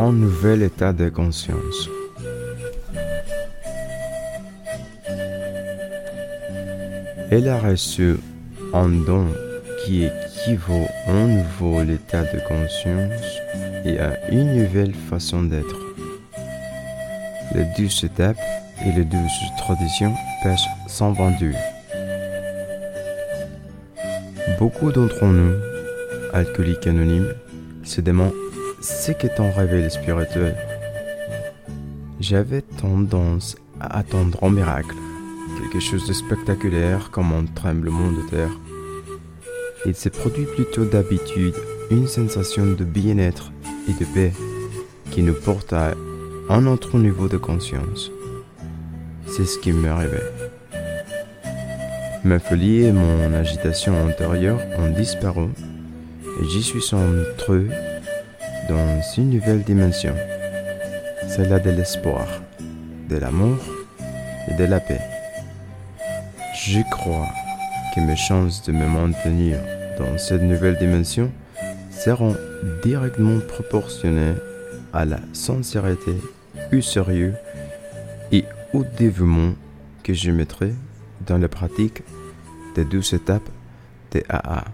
un nouvel état de conscience. Elle a reçu un don qui équivaut à un nouveau état de conscience et à une nouvelle façon d'être. Les douze étapes et les douze traditions page 122. Beaucoup d'entre nous, alcooliques anonymes, se demandent ce qu'est un réveil spirituel. J'avais tendance à attendre un miracle, quelque chose de spectaculaire comme un tremblement de terre. Il se produit plutôt d'habitude une sensation de bien-être et de paix qui nous porte à un autre niveau de conscience. C'est ce qui me réveille. Ma folie et mon agitation antérieure ont disparu et j'y suis entré une nouvelle dimension, celle de l'espoir, de l'amour et de la paix. Je crois que mes chances de me maintenir dans cette nouvelle dimension seront directement proportionnées à la sincérité, au sérieux et au dévouement que je mettrai dans la pratique des douze étapes de AA.